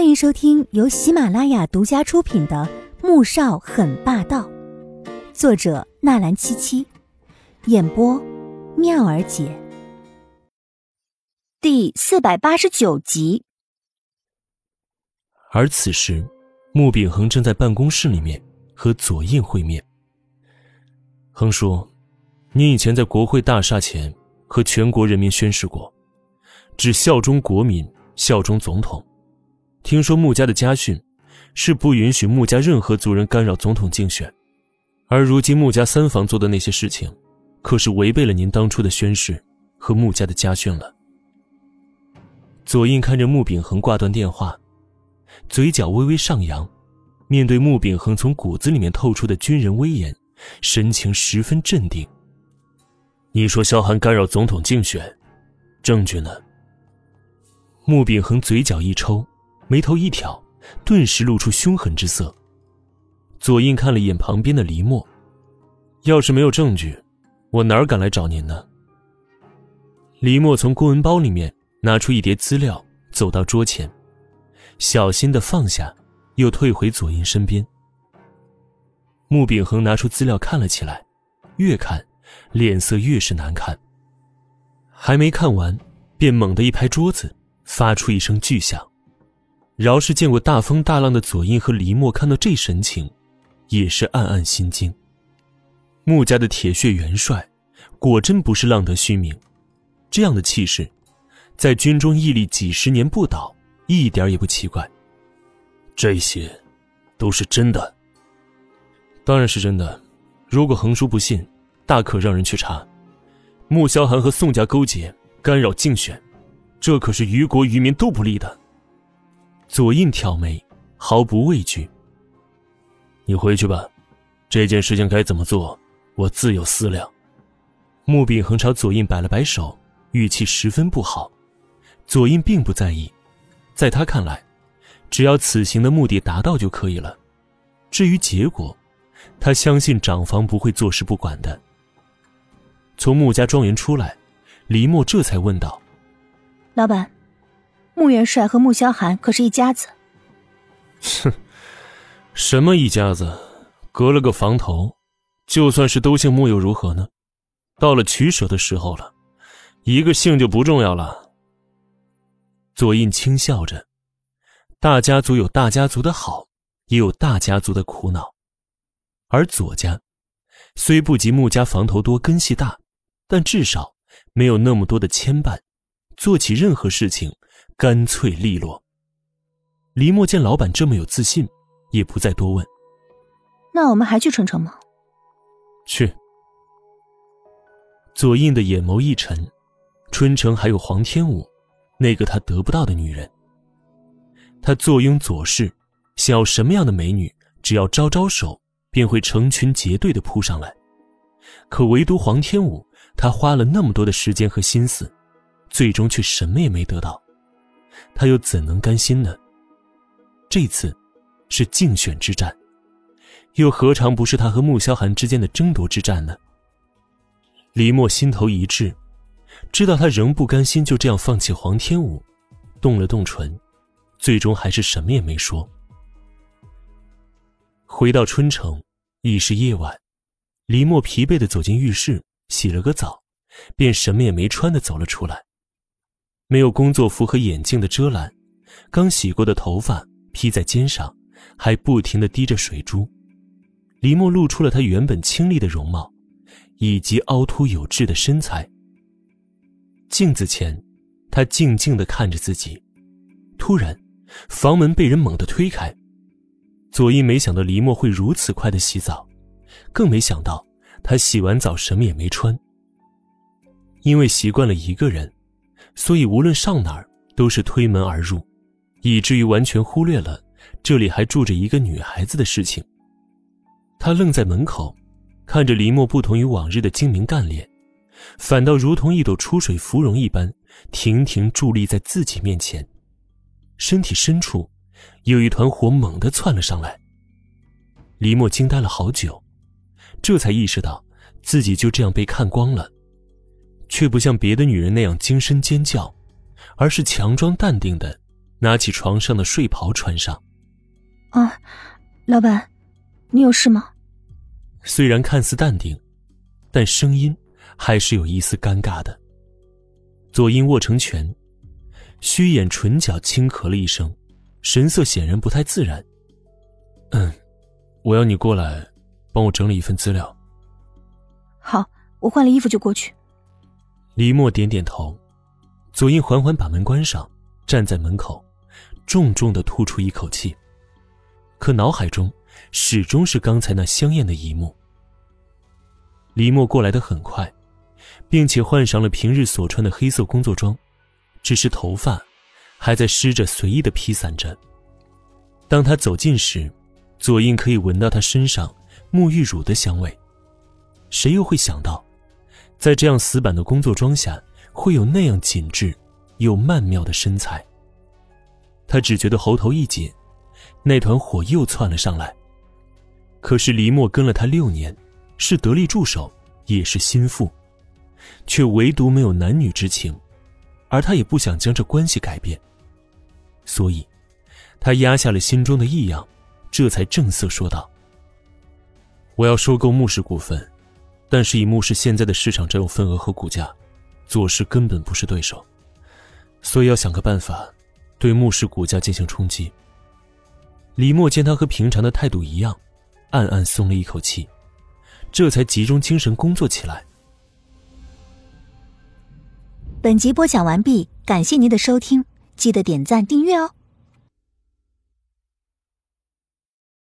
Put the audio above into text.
欢迎收听由喜马拉雅独家出品的《穆少很霸道》，作者纳兰七七，演播妙儿姐，第四百八十九集。而此时，穆秉恒正在办公室里面和左印会面。恒叔，你以前在国会大厦前和全国人民宣誓过，只效忠国民，效忠总统。听说穆家的家训是不允许穆家任何族人干扰总统竞选，而如今穆家三房做的那些事情，可是违背了您当初的宣誓和穆家的家训了。左印看着穆秉恒挂断电话，嘴角微微上扬，面对穆秉恒从骨子里面透出的军人威严，神情十分镇定。你说萧寒干扰总统竞选，证据呢？穆秉恒嘴角一抽。眉头一挑，顿时露出凶狠之色。左印看了一眼旁边的黎墨，要是没有证据，我哪敢来找您呢？黎墨从公文包里面拿出一叠资料，走到桌前，小心的放下，又退回左印身边。穆秉恒拿出资料看了起来，越看脸色越是难看。还没看完，便猛地一拍桌子，发出一声巨响。饶是见过大风大浪的左印和黎墨看到这神情，也是暗暗心惊。穆家的铁血元帅，果真不是浪得虚名，这样的气势，在军中屹立几十年不倒，一点也不奇怪。这些，都是真的。当然是真的。如果横叔不信，大可让人去查。穆萧寒和宋家勾结，干扰竞选，这可是于国于民都不利的。左印挑眉，毫不畏惧。你回去吧，这件事情该怎么做，我自有思量。穆秉恒朝左印摆了摆手，语气十分不好。左印并不在意，在他看来，只要此行的目的达到就可以了。至于结果，他相信长房不会坐视不管的。从穆家庄园出来，黎墨这才问道：“老板。”穆元帅和穆萧寒可是一家子。哼，什么一家子？隔了个房头，就算是都姓穆又如何呢？到了取舍的时候了，一个姓就不重要了。左印轻笑着，大家族有大家族的好，也有大家族的苦恼。而左家，虽不及穆家房头多根系大，但至少没有那么多的牵绊，做起任何事情。干脆利落。黎墨见老板这么有自信，也不再多问。那我们还去春城吗？去。左印的眼眸一沉，春城还有黄天武，那个他得不到的女人。他坐拥左氏，想要什么样的美女，只要招招手，便会成群结队的扑上来。可唯独黄天武，他花了那么多的时间和心思，最终却什么也没得到。他又怎能甘心呢？这次是竞选之战，又何尝不是他和穆萧寒之间的争夺之战呢？李默心头一滞，知道他仍不甘心就这样放弃黄天武，动了动唇，最终还是什么也没说。回到春城，已是夜晚，李默疲惫的走进浴室，洗了个澡，便什么也没穿的走了出来。没有工作服和眼镜的遮拦，刚洗过的头发披在肩上，还不停的滴着水珠。李默露出了他原本清丽的容貌，以及凹凸有致的身材。镜子前，他静静的看着自己。突然，房门被人猛地推开。左一没想到黎墨会如此快的洗澡，更没想到他洗完澡什么也没穿。因为习惯了一个人。所以无论上哪儿都是推门而入，以至于完全忽略了这里还住着一个女孩子的事情。他愣在门口，看着林墨不同于往日的精明干练，反倒如同一朵出水芙蓉一般，亭亭伫立在自己面前。身体深处有一团火猛地窜了上来。黎墨惊呆了好久，这才意识到自己就这样被看光了。却不像别的女人那样惊声尖叫，而是强装淡定的拿起床上的睡袍穿上。啊，老板，你有事吗？虽然看似淡定，但声音还是有一丝尴尬的。左英握成拳，虚掩唇角，轻咳了一声，神色显然不太自然。嗯，我要你过来，帮我整理一份资料。好，我换了衣服就过去。李默点点头，左英缓缓把门关上，站在门口，重重的吐出一口气。可脑海中始终是刚才那香艳的一幕。李默过来的很快。并且换上了平日所穿的黑色工作装，只是头发还在湿着，随意的披散着。当他走近时，左印可以闻到他身上沐浴乳的香味。谁又会想到，在这样死板的工作装下，会有那样紧致又曼妙的身材？他只觉得喉头一紧，那团火又窜了上来。可是黎墨跟了他六年，是得力助手，也是心腹。却唯独没有男女之情，而他也不想将这关系改变，所以，他压下了心中的异样，这才正色说道：“我要收购穆氏股份，但是以穆氏现在的市场占有份额和股价，左氏根本不是对手，所以要想个办法，对穆氏股价进行冲击。”李默见他和平常的态度一样，暗暗松了一口气，这才集中精神工作起来。本集播讲完毕，感谢您的收听，记得点赞订阅哦。